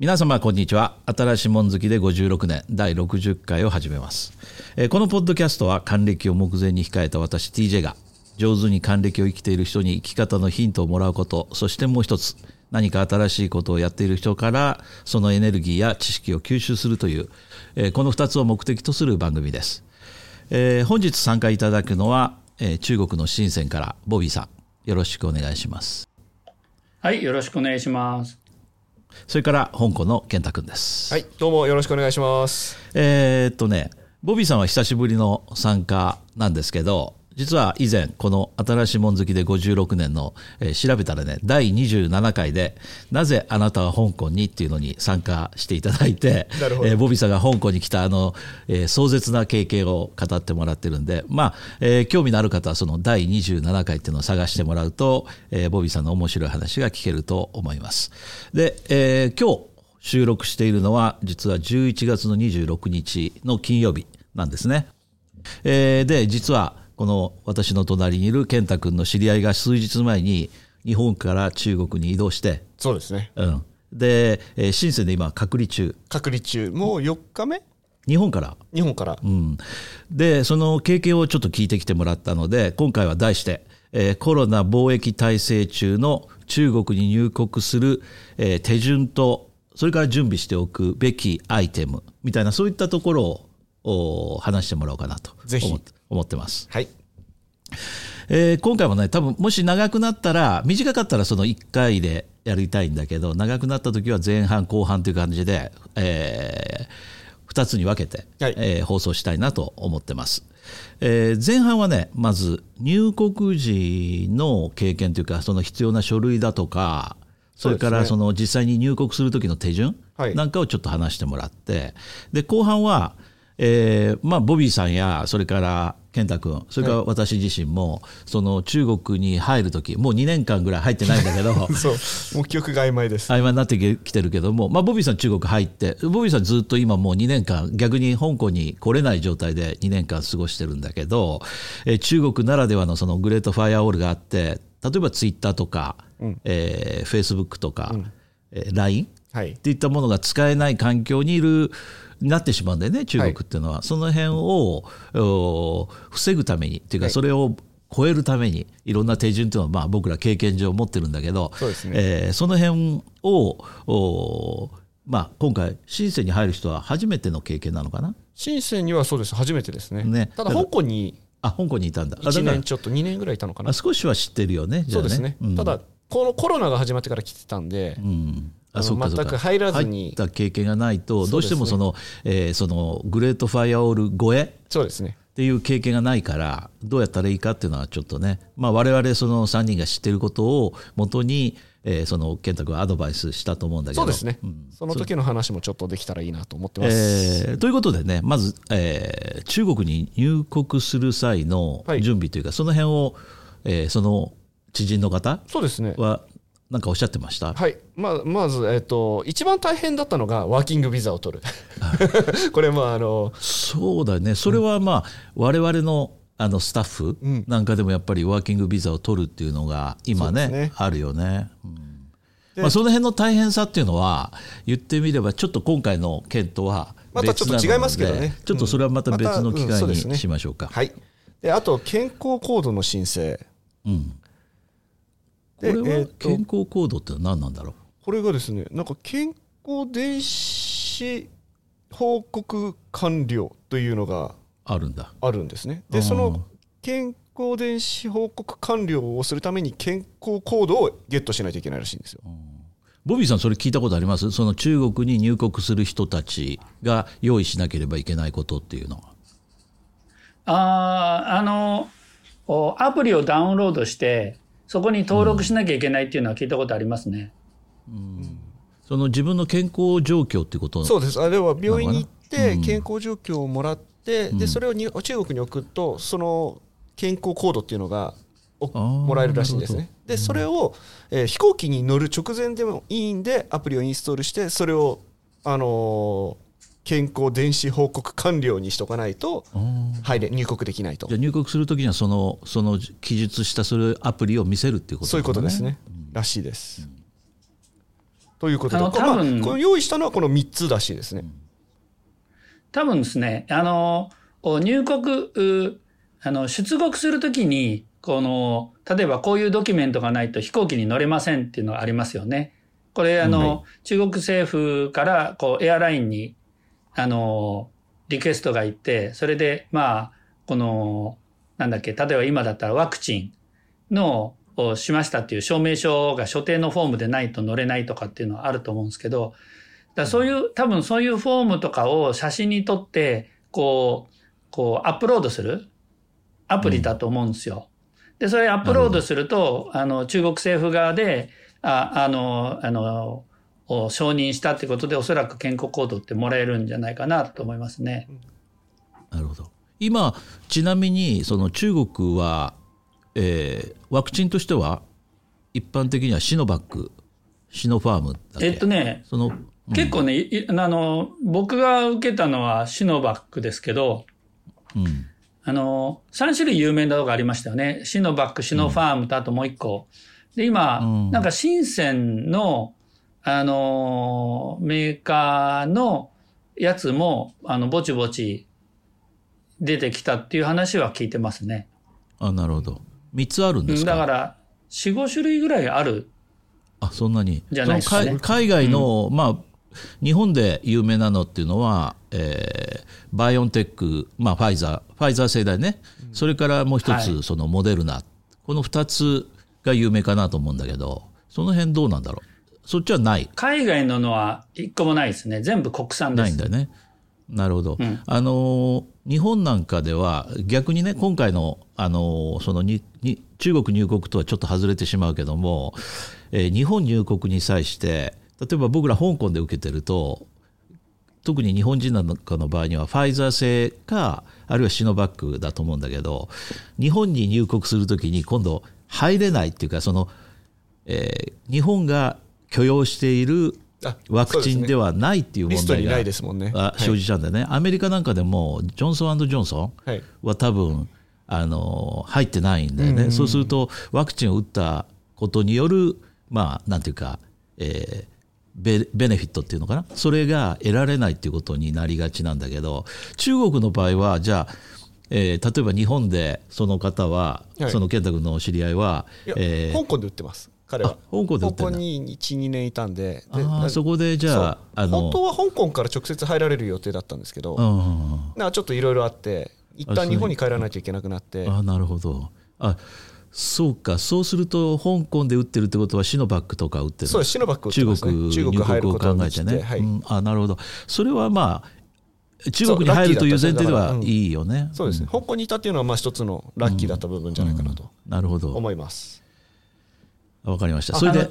皆様こんにちは。新しいもん好きで56年第60回を始めます、えこのポッドキャストは還暦を目前に控えた私 TJ が上手に還暦を生きている人に生き方のヒントをもらうことそしてもう一つ何か新しいことをやっている人からそのエネルギーや知識を吸収するという、えこの2つを目的とする番組です、え本日参加いただくのは、え中国の深センからボビーさん。よろしくお願いします。はい、よろしくお願いします。それから香港の健太くんですはい、どうもよろしくお願いします。えーっとね、ボビーさんは久しぶりの参加なんですけど、実は以前、この新しいもん好きで56年の、えー調べたらね、第27回で、なぜあなたは香港にっていうのに参加していただいて、えーボビーさんが香港に来たあの、えー壮絶な経験を語ってもらってるんで、まあ、えー興味のある方はその第27回っていうのを探してもらうと、えーボビーさんの面白い話が聞けると思います。で、えー今日、収録しているのは実は11月の26日の金曜日なんですね。えーで実はこの私の隣にいる健太君の知り合いが数日前に日本から中国に移動して、そうですね。うん、で、えー深センで今隔離中。隔離中、もう4日目？日本から、日本から。うん、でその経験をちょっと聞いてきてもらったので今回は題して、えーコロナ貿易体制中の中国に入国する、えー手順とそれから準備しておくべきアイテムみたいなそういったところをお話してもらおうかなとぜひ思ってます。はい。えー今回もね多分もし長くなったら短かったらその1回でやりたいんだけど長くなった時は前半後半という感じで、え2つに分けて、はいえー放送したいなと思ってます。えー前半はねまず入国時の経験というかその必要な書類だとかそれからその実際に入国する時の手順はいなんかをちょっと話してもらってで後半は、えーまあ、ボビーさんやそれから健太君それから私自身も、その中国に入る時もう2年間ぐらい入ってないんだけど そう、もう記憶が曖昧です。曖昧になってきてるけども、まあ、ボビーさん中国入ってボビーさんずっと今もう2年間逆に香港に来れない状態で2年間過ごしてるんだけど、えー中国ならではのそのグレートファイアウォールがあって例えばツイッターとか、えフェイスブックとか、えー LINE はいっ。ていったものが使えない環境にいるなってしまうんだよね中国っていうのは、その辺をお防ぐためにっていうか、はいそれを超えるためにいろんな手順っていうのはまあ僕ら経験上持ってるんだけどそねえーその辺をおまあ、今回深センに入る人は初めての経験なのかな？深センにはそうです。初めてですね。ねただ、香港にあ香港にいたんだあだ1から年ちょっと2年ぐらいいたのかなあ。少しは知ってるよねじゃあそうですね。んただ、このコロナが始まってから来てたんで、うん。あ全く入らずに。入った経験がないとどうしてもそのえーそのグレートファイアオール超えそうですね。っていう経験がないからどうやったらいいかっていうのはちょっとね、まあ、我々その3人が知ってることをもとに、えーその健太君はアドバイスしたと思うんだけど。そうですね。ん。その時の話もちょっとできたらいいなと思ってます。えーということでねまず、えー中国に入国する際のはい。準備というか、その辺を、えーその知人の方？そうですね。は何かおっしゃってました、はい、まあ、まず、えっと、一番大変だったのがワーキングビザを取る。これ、まあ、あの、そうだよねそれはまあ我々のあのスタッフうんなんかでもやっぱりワーキングビザを取るっていうのが今ねねあるよね。うんでまあ、その辺の大変さっていうのは言ってみればちょっと今回の件とはまたちょっと違いますけどねちょっとそれはまた別の機会にしましょうか。はい。で、あと、健康コードの申請。うんれは健康コードって何なんだろう？これがですね、なんか健康電子報告完了というのがあるんだ。あるんですね。うんで、その健康電子報告完了をするために健康コードをゲットしないといけないらしいんですよ。ボビーさんそれ聞いたことあります？その中国に入国する人たちが用意しなければいけないことっていうのは。あーあの、おアプリをダウンロードして、そこに登録しなきゃいけないっていうのは聞いたことありますね。その自分の健康状況ってことそうです。あれは病院に行って健康状況をもらって、で、それをに中国に送ると、その健康コードっていうのがもらえるらしいんですね。で、それを、えー飛行機に乗る直前でもいいんで、アプリをインストールして、それを、あのー健康電子報告完了にしとかないと入れ入国できないと。じゃあ入国するときにはそのその記述したそれアプリを見せるっていうことそういうことですね。ね、らしいです、ということで、まあ多分この用意したのはこの3つらしいですね。多分ですね、あの、お入国、うあの、出国するときに、この、例えばこういうドキュメントがないと飛行機に乗れませんっていうのがありますよね。これ、あの、は中国政府から、こう、エアラインに、あの、リクエストがいって、それで、まあ、この、なんだっけ、例えば今だったらワクチンの、をしましたっていう証明書が所定のフォームでないと乗れないとかっていうのはあると思うんですけど、だからそういう、多分そういうフォームとかを写真に撮って、こう、こうアップロードするアプリだと思うんですよ。で、それアップロードすると、あの、中国政府側で、ああの、あの、を承認したってことで、おそらく健康コードってもらえるんじゃないかなと思いますね。なるほど今ちなみにその中国は、えーワクチンとしては一般的にはシノバックシノファームだっけ？えっとね、その結構ね、いあの、僕が受けたのはシノバックですけど、うんあの、3種類有名なのがありましたよね。シノバック、シノファームとあともう一個。で、今、うんなんか深センの、あの、メーカーのやつも、あの、ぼちぼち出てきたっていう話は聞いてますね。あなるほど。3つあるんですか？だから、4、5種類ぐらいある。あそんなに。じゃないですかね海海外の、まあ日本で有名なのっていうのは、えーバイオンテック、まあ、ファイザーファイザー製だよね、それからもう一つ、はい。そのモデルナ。この2つが有名かなと思うんだけどその辺どうなんだろう？そっちはない海外ののは一個もないですね。全部国産です。ないんだよね。なるほど、うんあのー日本なんかでは逆にね今回の、あのーそのにに中国入国とはちょっと外れてしまうけども、えー日本入国に際して例えば僕ら香港で受けてると特に日本人なんかの場合にはファイザー製かあるいはシノバックだと思うんだけど日本に入国するときに今度入れないっていうかその、えー日本が許容しているあワクチンではないっていう問題がリストにないですもんね。あはい。生じちゃうんだよね、アメリカなんかでもジョンソンジョンソンはい。は多分あの入ってないんだよね、そうするとワクチンを打ったことによる、まあ、なんていうか、えーベベネフィットっていうのかな。それが得られないっていうことになりがちなんだけど中国の場合はじゃあ、えー例えば日本でその方は、はい。その健太君のお知り合いは、えー香港で売ってます彼は。あ香港でに12年いたんで。でそこでじゃああの本当は香港から直接入られる予定だったんですけど、ちょっといろいろあって一旦日本に帰らないといけなくなって。あなるほど。あそうか。そうすると香港で打ってるってことはシノバックとか打ってる。そうですシノバック打って中国中国入ることになって考えてね、はい。うん。あなるほど。それはまあ中国に入るという前提ではいいよね。そうですね、香港にいたっていうのはまあ一つのラッキーだった部分じゃないかなとなるほど。思います、わかりました。あそれであ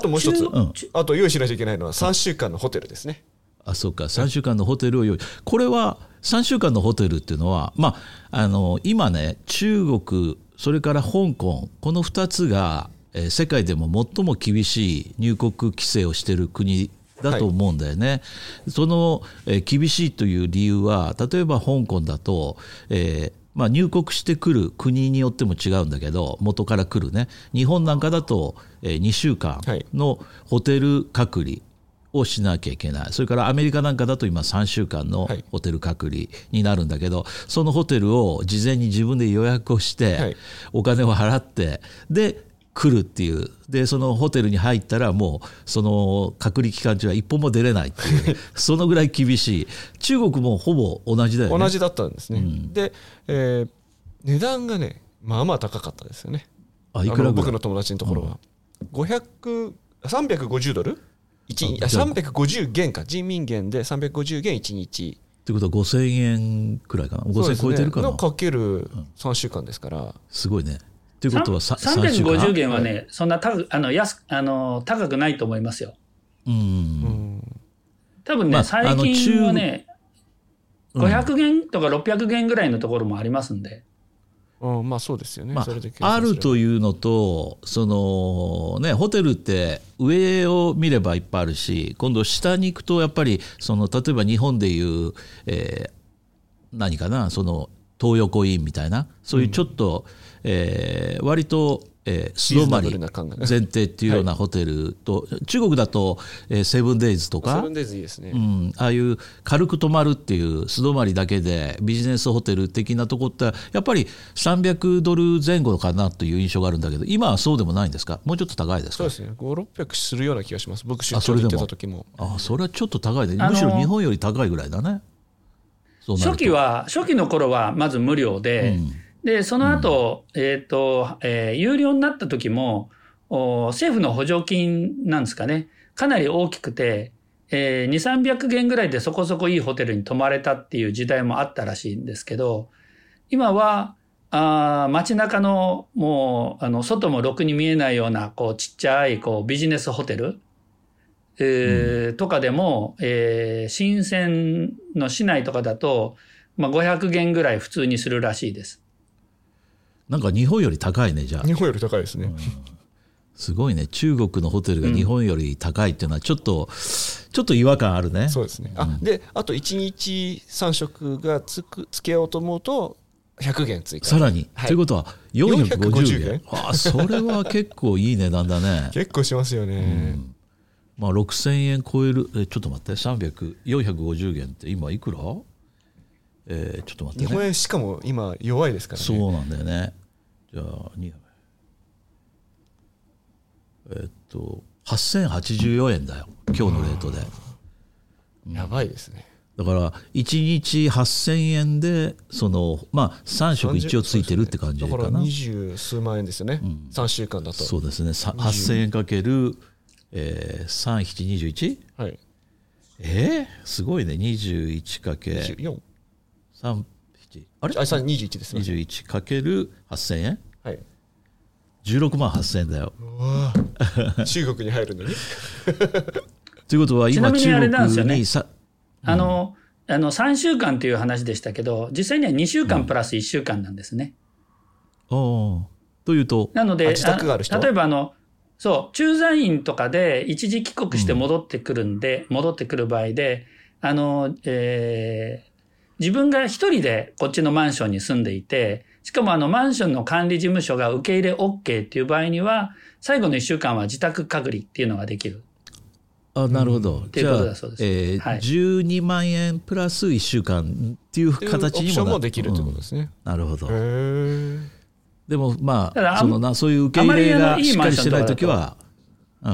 ともう一つ、うん。あと用意しないといけないのは3週間のホテルですね、あそうか。3週間のホテルを用意。これは3週間のホテルっていうのは、まあ、あの今ね中国それから香港この2つが、えー世界でも最も厳しい入国規制をしている国だと思うんだよね。その、えー厳しいという理由は例えば香港だと、えーまあ、入国してくる国によっても違うんだけど元から来るね。日本なんかだと、えー2週間はい。のホテル隔離をしなきゃいけない。それからアメリカなんかだと今3週間のはい。ホテル隔離になるんだけど、そのホテルを事前に自分で予約をして、はい。お金を払ってで来るっていう。でそのホテルに入ったらもうその隔離期間中は一歩も出れないっていう。そのぐらい厳しい。中国もほぼ同じだよね。同じだったんですね、で、えー値段がねまあまあ高かったですよね。あいくら僕の友達のところは、500 350ドル？一日あ。あじゃあ350元か。人民元で350元1日。ってことは5000円くらいかな。5000円超えてるかな。のかける3週間ですから、すごいねっていうことはさ3週間350元はね、そんな高くあの安あの高くないと思いますよ。うん。うん。多分ね、まあ最近はね、うん。500元とか600元ぐらいのところもありますんで。うんまあそうですよね、まそれで計あ、あるというのとその、ね、ホテルって上を見ればいっぱいあるし今度下に行くとやっぱりその例えば日本でいう、えー何かなその東横インみたいなそういうちょっと、えー割と、えー、素泊まり前提っていうようなホテルと、中国だと、えーセブンデイズとかセブン、デイズいいですね。うん、ああいう軽く泊まるっていう素泊まりだけでビジネスホテル的なとこってやっぱり300ドル前後かなという印象があるんだけど今はそうでもないんですか？もうちょっと高いですか？そうですね。5、600するような気がします。僕出あそれでも張で行ってた時も。あそれはちょっと高いねあのむしろ日本より高いぐらいだね初期は、初期の頃はまず無料で、で、その後、えっ、と、えー有料になった時も、お政府の補助金なんですかね、かなり大きくて、えー、2、300元ぐらいでそこそこいいホテルに泊まれたっていう時代もあったらしいんですけど、今は、あー街中のもう、あの、外もろくに見えないような、こう、ちっちゃい、こう、ビジネスホテル、えーとかでも、えー深センの市内とかだと、まあ、500元ぐらい普通にするらしいです。なんか日本より高いねじゃあ。日本より高いですね。すごいね。中国のホテルが日本より高いっていうのはちょっと、ちょっと違和感あるね。そうですね。あ、で、あと1日3食がつく、つけようと思うと、100元追加。さらに、はい。ということは450 450元。元。あそれは結構いい値段だね。結構しますよね。まあ6000円超えるえちょっと待って300450元って今いくら？えーちょっと待ってね。日本円しかも今弱いですからね。そうなんだよね。じゃあにえっと8084円だよ今日のレートで。やばいですね。だから1日8000円でそのまあ3食一応ついてるって感じかだからな二十数万円ですよね。3週間だと。そうですね。さ8000円かける、えー、3721? はい。えー、すごいね21かけ24。37あれ？あ、3、21ですね。21かける8000円？はい。16万8000円だようわぁ 中国に入るのに？ということは今ちなみにあれなんですよね中国にさあの、あの、3週間という話でしたけど、実際には2週間プラス1週間なんですね。おーというとなので、あ自宅がある人？例えばあの、そう、駐在員とかで一時帰国して戻ってくるんで、戻ってくる場合で、あの、えー自分が一人でこっちのマンションに住んでいて、しかもあのマンションの管理事務所が受け入れ OK っていう場合には、最後の1週間は自宅隔離っていうのができる。あなるほど、ていうじゃあことだそうです。えーはい。12万円プラス1週間っていう形にもなオプションもできるということですね。なるほど。へーでもまあんあそのなそういう受け入れがしっかりしてないとか時はうん。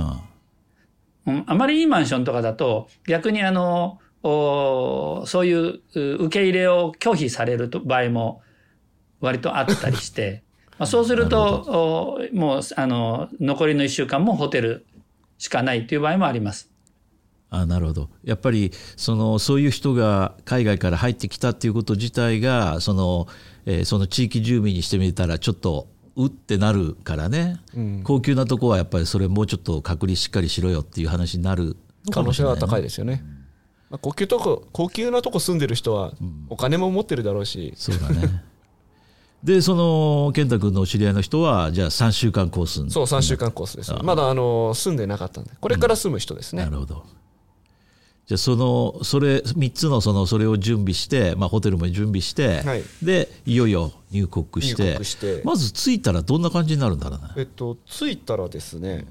うんあまりいいマンションとかだと、逆にあの、おそういうう受け入れを拒否されると場合も割とあったりして、まあそうすると、おもう、あの、残りの1週間もホテルしかないという場合もあります。あなるほど。やっぱりそのそういう人が海外から入ってきたっていうこと自体がその,、えーその地域住民にしてみたらちょっとうってなるからね、高級なとこはやっぱりそれもうちょっと隔離しっかりしろよっていう話になる可能性はもしれないね。高いですよね。まあ、高級とこ高級なとこ住んでる人はお金も持ってるだろうし、そうだね。でその健太君のお知り合いの人はじゃあ3週間コースに。そう3週間コースです、まだあの住んでなかったんで。これから住む人ですね、なるほど。じゃあそのそれ3つのそのそれを準備して、まあ、ホテルも準備して、はい。でいよいよ入国してまず着いたらどんな感じになるんだろうね。えっと着いたらですね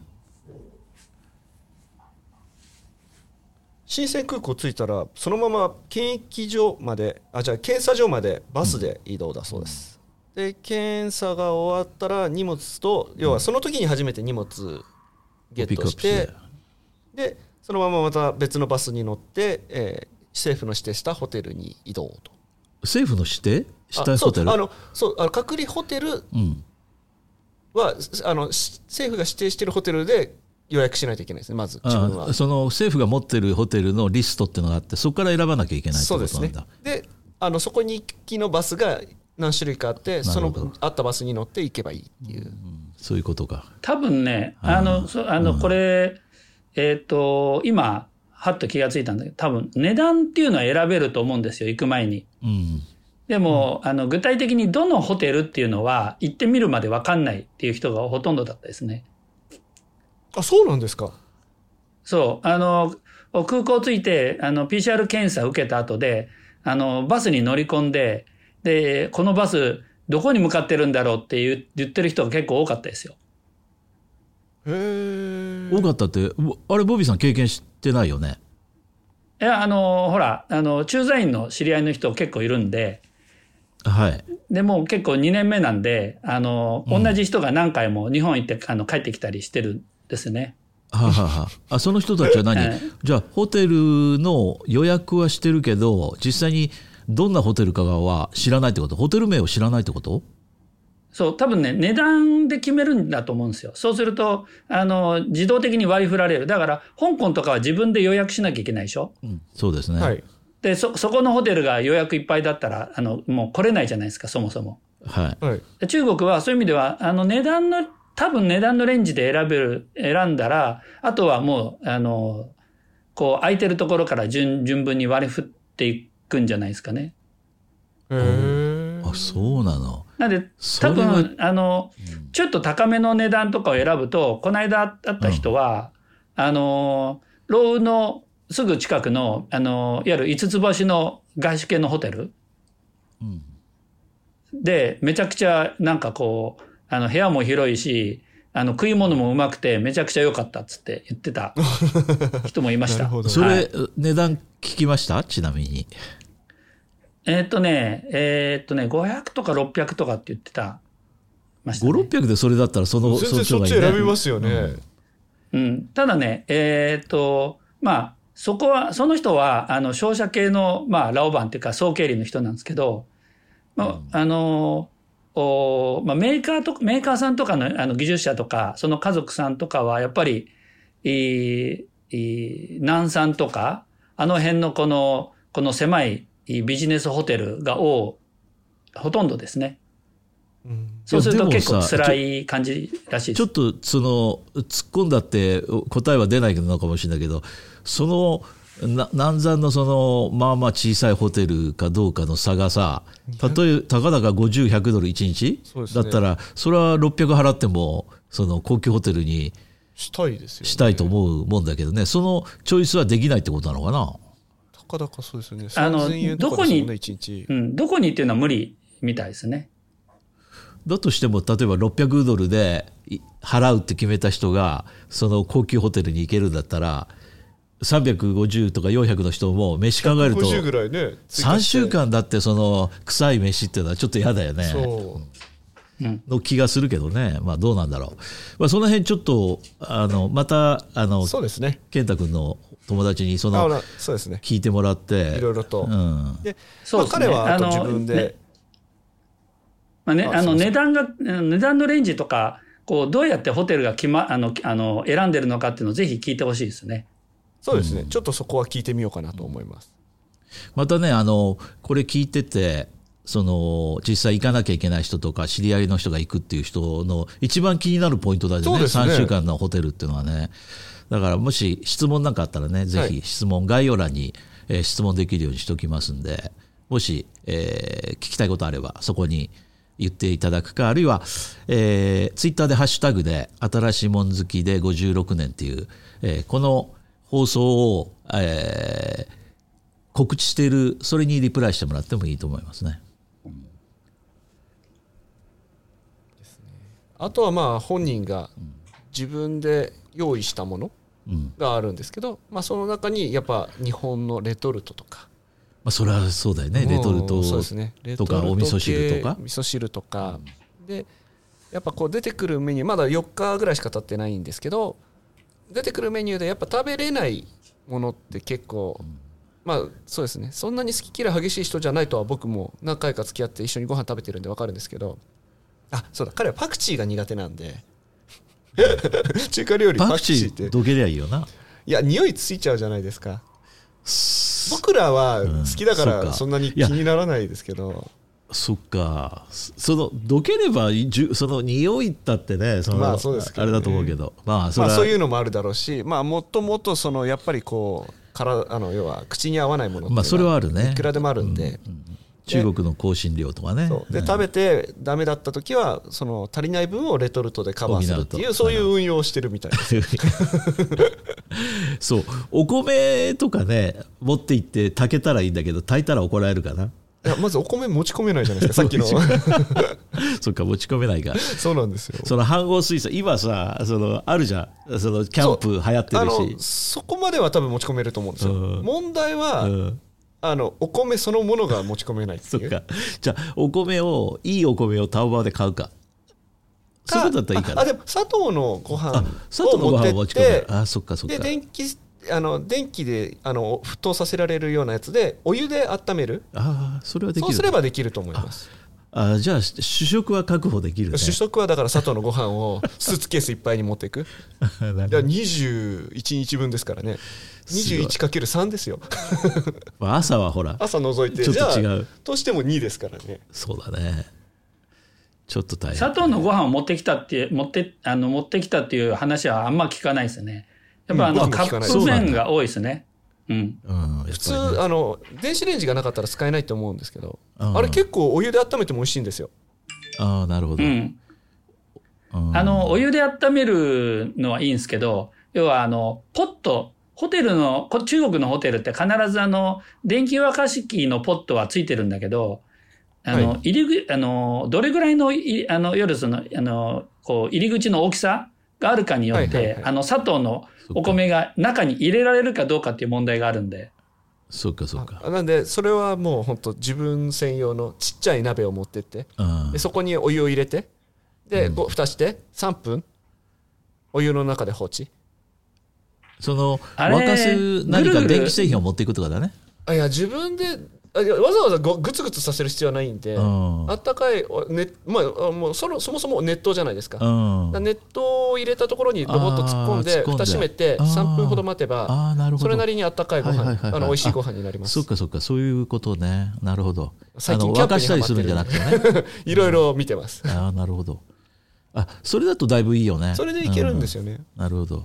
新鮮空港着いたらそのまま検疫所まであじゃあ検査所までバスで移動だそうです、で検査が終わったら荷物と要はその時に初めて荷物ゲットしてアッでそのまままた別のバスに乗って、えー政府の指定したホテルに移動と。政府の指定？したあホテル？そうあのそうあの隔離ホテルうん、はあのし政府が指定しているホテルで予約しないといけないですねまず自分は。あその政府が持ってるホテルのリストっていうのがあってそこから選ばなきゃいけないってそうですねことなんだ。であのそこに行きのバスが何種類かあってそのあったバスに乗って行けばいいっていう、そういうことか。多分ね、あの、そあの、これ、えっ、と、今、はっと気がついたんだけど、多分値段っていうのは選べると思うんですよ、行く前に。うん、でも、あの、具体的にどのホテルっていうのは、行ってみるまで分かんないっていう人がほとんどだったですね。あそうなんですかそう、あの、空港着いて、あの、PCR 検査受けた後で、あの、バスに乗り込んで、で、このバス、どこに向かってるんだろうって言ってる人が結構多かったですよ。へえ多かったって、ぼあれ、ボビーさん経験してないよね？いや、あの、ほら、あの、駐在員の知り合いの人結構いるんで、はい。でもう結構2年目なんで、あの、同じ人が何回も日本行って、あの、帰ってきたりしてるんですね。はあはあは。あ、あその人たちは何、は いじゃあホテルの予約はしてるけど実際にどんなホテルかは知らないってこと？ホテル名を知らないってこと？そう、多分ね、値段で決めるんだと思うんですよ。そうすると、あの、自動的に割り振られる。だから、香港とかは自分で予約しなきゃいけないでしょ？そうですね。はいで、そ、そこのホテルが予約いっぱいだったら、あの、もう来れないじゃないですか、そもそも。はい。はいで中国はそういう意味では、あの、値段の、多分値段のレンジで選べる、選んだら、あとはもう、あの、こう、空いてるところから順、順分に割り振っていくんじゃないですかね。へえあそうなの。なんで、多分、あの、ちょっと高めの値段とかを選ぶと、この間会った人は、あの、ローのすぐ近くの、あの、いわゆる五つ星の外資系のホテルうんで、めちゃくちゃなんかこう、あの、部屋も広いし、あの、食い物もうまくて、めちゃくちゃ良かったっつって言ってた人もいました。それ、はい値段聞きました？ちなみに。えーっとね、えーっとね、500とか600とかって言ってた。ましたね。5、600でそれだったらその全然そっち選びますよね、うん。ただね、えーっと、まあ、そこは、その人は、あの、商社系の、まあ、ラオバンっていうか、総経理の人なんですけど、まあ、あの、おまあ、メーカーとか、メーカーさんとかの、あの、技術者とか、その家族さんとかは、やっぱり、いい、いい南山とか、あの辺のこの、この狭いビジネスホテルが多、ほとんどですね。うん。そうすると結構さ辛い感じらしいです。ちょっとその突っ込んだって答えは出ないのかもしれないけどそのな南山のそのまあまあ小さいホテルかどうかの差がさ例えたかだか50100ドル1日、そうですね。だったらそれは600払ってもその高級ホテルにしたいですよね。したいと思うもんだけどね。そのチョイスはできないってことなのかな？たかだかそうですよねあの3000円とかですもんね一日。うん、どこにっていうのは無理みたいですね。だとしても例えば600ドルでい払うって決めた人がその高級ホテルに行けるんだったら350とか400の人も飯考えると50ぐらいね追加3して。週間だってその臭い飯っていうのはちょっと嫌だよね。そうの気がするけどね。まあどうなんだろう、まあ、その辺ちょっとあのまたあのそうですね。健太君の友達にそのそうですね。聞いてもらって。いろいろと。うん、でそうですね。まあ、彼はあと自分で、ね。まあね、あの値段が、うん値段のレンジとか、こう、どうやってホテルが決ま、あの、あの、選んでるのかっていうのをぜひ聞いてほしいですね。そうですね、ちょっとそこは聞いてみようかなと思います、またねあのこれ聞いててその実際行かなきゃいけない人とか知り合いの人が行くっていう人の一番気になるポイントだよね。ね。3週間のホテルっていうのはね。だからもし質問なんかあったらねぜひ質問概要欄に、質問できるようにしておきますんでもし、えー聞きたいことあればそこに言っていただくかあるいは、えーツイッターでハッシュタグで新しいもん好きで56年っていう、えーこの放送を、えー告知しているそれにリプライしてもらってもいいと思いますね。あとはまあ本人が自分で用意したものうん。があるんですけど、まあ、その中にやっぱ日本のレトルトとか。まあ、それはそうだよね。レトルトとかお味噌汁とか。系味噌汁とか、でやっぱこう出てくるメニューまだ4日ぐらいしか経ってないんですけど出てくるメニューでやっぱ食べれないものって結構、まあそうですね。そんなに好き嫌い激しい人じゃないとは僕も何回か付き合って一緒にご飯食べてるんで分かるんですけどあそうだ。彼はパクチーが苦手なんで。中華料理パパクチーって。ーどけりゃいいよな。いや匂いついちゃうじゃないですか。僕らは好きだからそんなに気にならないですけど、そっか。そのどければじゅその匂いったってねそのまあそうですね。あれだと思うけど。まあそまあそういうのもあるだろうしまあもともとそのやっぱりこうからあの要は口に合わないものまあそれはあるね。いくらでもあるんで,、中国の香辛料とかね。でうん。食べてダメだった時はその足りない分をレトルトでカバーするってい補うそういう運用をしてるみたいです そう。お米とかね持って行って炊けたらいいんだけど炊いたら怒られるかな。いやまずお米持ち込めないじゃないですかさっきの。そっか持ち込めないか そうなんですよ。その飯盒水産今さそのあるじゃん。そのキャンプ流行ってるし。そこまでは多分持ち込めると思うんですよ、うん。問題は、うんあのお米そのものが持ち込めないっていう。そっか。じゃあお米をいいお米をタオバーで買うか。そういうことだったらいいかな。ああでも砂糖のご飯あ砂糖のご飯をを持ち込める。てあそっかそっか。で電気あの電気であの沸騰させられるようなやつでお湯で温める。ああそれはできる。そうすればできると思います。あじゃあ主食は確保できるね。主食はだから砂糖のご飯をスーツケースいっぱいに持っていく。なるほど。いや21日分ですからね 21×3 ですよ。まあ朝はほら朝除いてちょっと違う。としても2ですからね。そうだね。ちょっと大変。砂糖のご飯を持ってきたって持ってあの持ってきたっていう話はあんま聞かないですね。やっぱあの、うんカップ麺が多いですね。うん。普通あの電子レンジがなかったら使えないと思うんですけどうん。あれ結構お湯で温めても美味しいんですよ。ああなるほど、うん。うん。あの、お湯で温めるのはいいんですけど、要はあの、ポット、ホテルの、こ中国のホテルって必ずあの、電気沸かし器のポットはついてるんだけど、あの、は入りぐ、あの、どれぐらいのい、あの、夜その、あの、こう、入り口の大きさがあるかによっはいはいはい、てあの、砂糖のお米が中に入れられるかどうかっていう問題があるんで、そっかそっか。あなんでそれはもう本当自分専用のちっちゃい鍋を持ってってうんでそこにお湯を入れてで、こう蓋して3分お湯の中で放置その沸かす何か電気製品を持っていくとかだね。あいや自分でわざわざごグツグツさせる必要はないんで、うん。あったかい、おねまあ、あもうそのそもそも熱湯じゃないですか,、うん。熱湯を入れたところにロボット突っ込んで蓋閉めてあー。3分ほど待てばああなるほど。それなりにあったかいご飯、はいはいはいはい。あの美味しいご飯になります。そっかそっかそういうことね。なるほど。最近キャンプ沸かしたりするんじゃなくてね。いろいろ見てます、ああなるほど。あそれだとだいぶいいよね。それでいけるんですよね、なるほど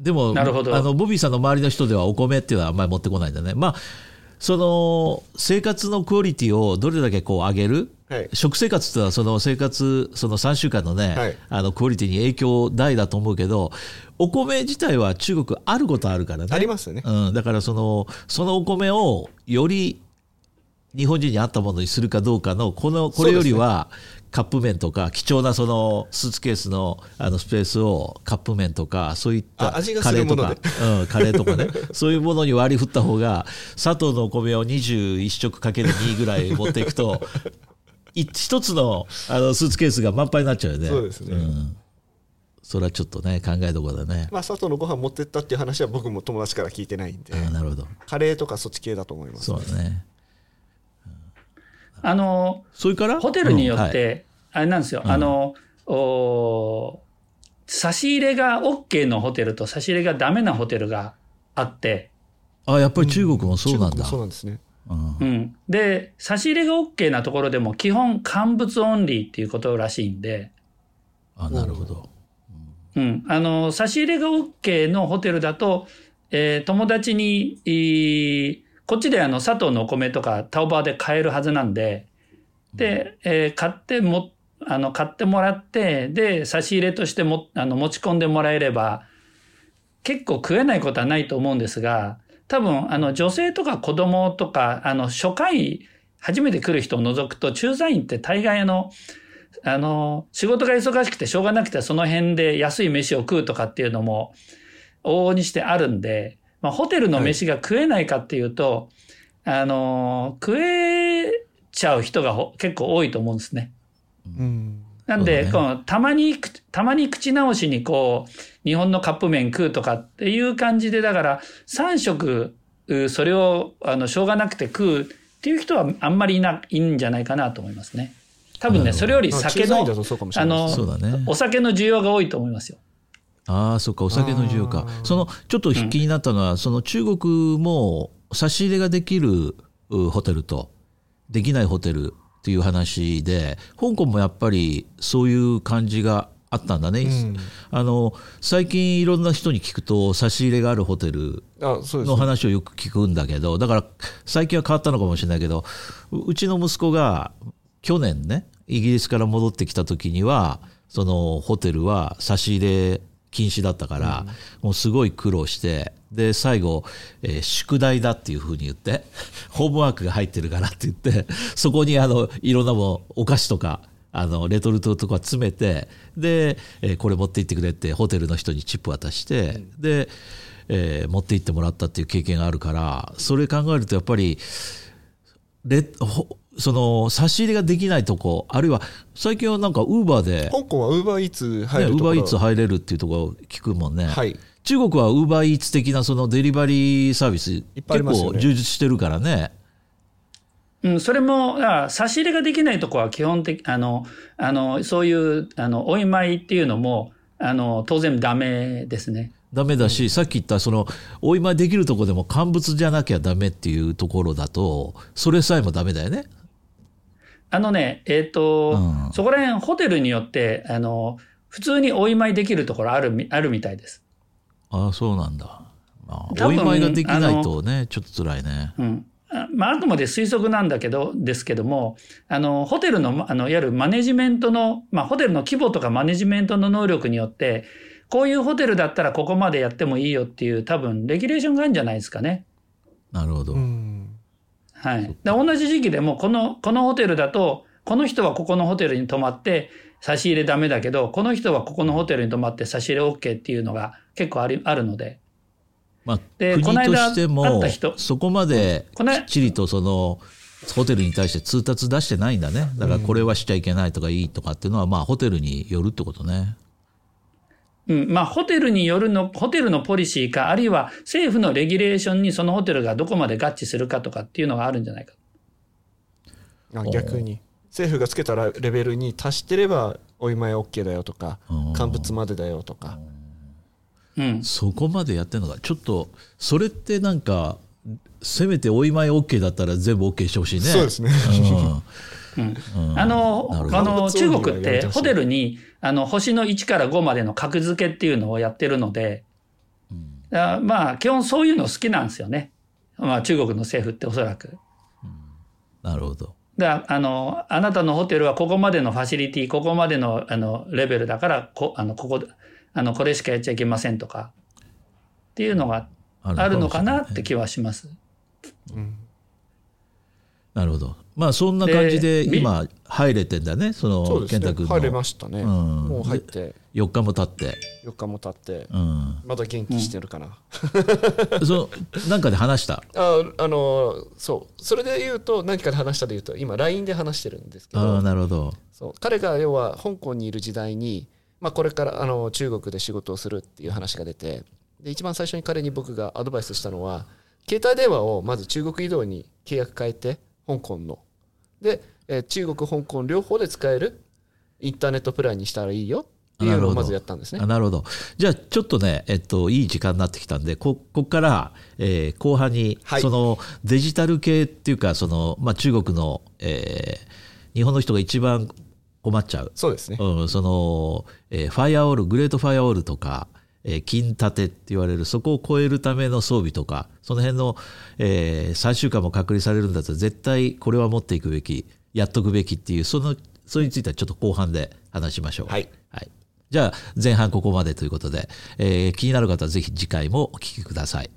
でもなるほど。あのボビーさんの周りの人ではお米っていうのはあんまり持ってこないんだね。まあその生活のクオリティをどれだけこう上げる、はい。食生活っていうのはその生活その3週間のね、はい。あのクオリティに影響大だと思うけどお米自体は中国あることあるからね。ありますよね。うん、だからそのそのお米をより日本人に合ったものにするかどうかのこのこれよりはカップ麺とか貴重なそのスーツケースのあのスペースをカップ麺とかそういったカレーとか。うん、カレーとかね。そういうものに割り振った方が砂糖のお米を21食かける2ぐらい持っていくとい一つのあのスーツケースが満杯になっちゃうよね。そうですね。ん。それはちょっとね考えどころだね。まあ、佐藤のご飯持ってったっていう話は僕も友達から聞いてないんで、あなるほど。カレーとかそっち系だと思います、そうだね。あの、それから？ホテルによって、あれなんですよ、あの、お差し入れが OK のホテルと差し入れがダメなホテルがあって、あやっぱり中国もそうなんだ。そうなんですね。うん。うん。で、差し入れが OK なところでも基本乾物オンリーっていうことらしいんで、あなるほど。うん。あの、差し入れが OK のホテルだと、えー友達に、えーこっちであの、砂糖のお米とかタオバーで買えるはずなんで、で、えー買っても、あの、買ってもらって、で、差し入れとしても、あの、持ち込んでもらえれば、結構食えないことはないと思うんですが、多分、あの、女性とか子供とか、あの、初回、初めて来る人を除くと、駐在員って大概の、あの、仕事が忙しくてしょうがなくてその辺で安い飯を食うとかっていうのも往々にしてあるんで、まあ、ホテルの飯が食えないかっていうと、あの、食えちゃう人がほ結構多いと思うんですね。うんなんで、ねこのたまに、たまに口直しにこう、日本のカップ麺食うとかっていう感じで、だから3食、うそれを、あの、しょうがなくて食うっていう人はあんまりいないいんじゃないかなと思いますね。多分ね、それよりまあ酒の駐在員だ、とそうかもしれあないの、ねお酒の需要が多いと思いますよ。ああそっかお酒の需要か。そのちょっと気になったのは、その中国も差し入れができるうホテルとできないホテルっていう話で香港もやっぱりそういう感じがあったんだね、うん。あの最近いろんな人に聞くと差し入れがあるホテルのね。話をよく聞くんだけどだから最近は変わったのかもしれないけどううちの息子が去年ねイギリスから戻ってきた時にはそのホテルは差し入れ禁止だったから、もうすごい苦労してで最後、えー宿題だっていうふうに言って ホームワークが入ってるからって言ってそこにあのいろんなもんお菓子とかあのレトルトとか詰めてで、えーこれ持って行ってくれってホテルの人にチップ渡して、で、えー持って行ってもらったっていう経験があるからそれ考えるとやっぱりレほその差し入れができないとこあるいは最近はなんかウーバーで香港はウーバーイーツウ入るところ。ーバーイーツ入れるっていうところ聞くもんね、はい。中国はウーバーイーツ的なそのデリバリーサービス結構充実してるからね。うん、それも、差し入れができないとこは基本的、あの、あの、そういう、あの、お見舞いっていうのも、あの、当然ダメですね。ダメだし、さっき言ったそのお見舞いできるとこでも乾物じゃなきゃダメっていうところだとそれさえもダメだよねあのね、えっ、と、うんそこら辺ホテルによって、あの、普通にお見舞いできるところあるみ、あるみたいです。ああそうなんだ、まあ、お見舞いができないとねちょっと辛いねうん。あまあ、あくまで推測なんだけど、ですけども、あの、ホテルの、あの、いわゆるマネジメントの、まあ、ホテルの規模とかマネジメントの能力によって、こういうホテルだったらここまでやってもいいよっていう、多分、レギュレーションがあるんじゃないですかね。なるほど、うんはい。で同じ時期でも、この、このホテルだと、この人はここのホテルに泊まって、差し入れダメだけど、この人はここのホテルに泊まって差し入れ OK っていうのが結構ありあるので。まあ、で国としてもそこまできっちりとそのホテルに対して通達出してないんだねだからこれはしちゃいけないとかいいとかっていうのはまあホテルによるってことねうん。まあ、ホテルによるの、ホテルのポリシーか、あるいは政府のレギュレーションにそのホテルがどこまで合致するかとかっていうのがあるんじゃないか。あ逆に。政府がつけたらレベルに達してればお見舞い OK だよとかうん乾物までだよとか。うん。そこまでやってるのか。ちょっとそれってなんかせめてお見舞い OK だったら全部 OK してほしいね。そうですね。うん あのなるほ、ど。あの、中国ってホテルに、あの、星の1から5までの格付けっていうのをやってるので、あまあ、基本そういうの好きなんですよね。まあ、中国の政府っておそらく。なるほど。だあの、あなたのホテルはここまでのファシリティ、ここまでの、あの、レベルだから、こ、あの、ここ、あの、これしかやっちゃいけませんとか、っていうのがあるのかなって気はします。なるほど。まあそんな感じでで今入れてんだねその健太君入れのましたね。うん。もう入って。4日も経って。4日も経って。うん。まだ元気してるかな。そのなんかで話した？ああのそう。それで言うと何かで話したで言うと今 LINE で話してるんですけああどなるほど。そう。彼が要は香港にいる時代に、まあ、これからあの中国で仕事をするっていう話が出てで一番最初に彼に僕がアドバイスしたのは携帯電話をまず中国移動に契約変えて香港の。で、えー中国香港両方で使えるインターネットプランにしたらいいよ。っていうのをまずやったんですね。あなるほど。じゃあちょっとね、えっと、いい時間になってきたんでこここから、えー後半に、はい。そのデジタル系っていうかその、まあ、中国の、えー日本の人が一番困っちゃう。そうですね。うん、その、えーファイアウォールグレートファイアウォールとか、えー金立てって言われるそこを超えるための装備とかその辺の、えー3週間も隔離されるんだったら絶対これは持っていくべきやっとくべきっていうそのそれについてはちょっと後半で話しましょう。はいはい、じゃあ前半ここまでということで、えー気になる方はぜひ次回もお聞きください。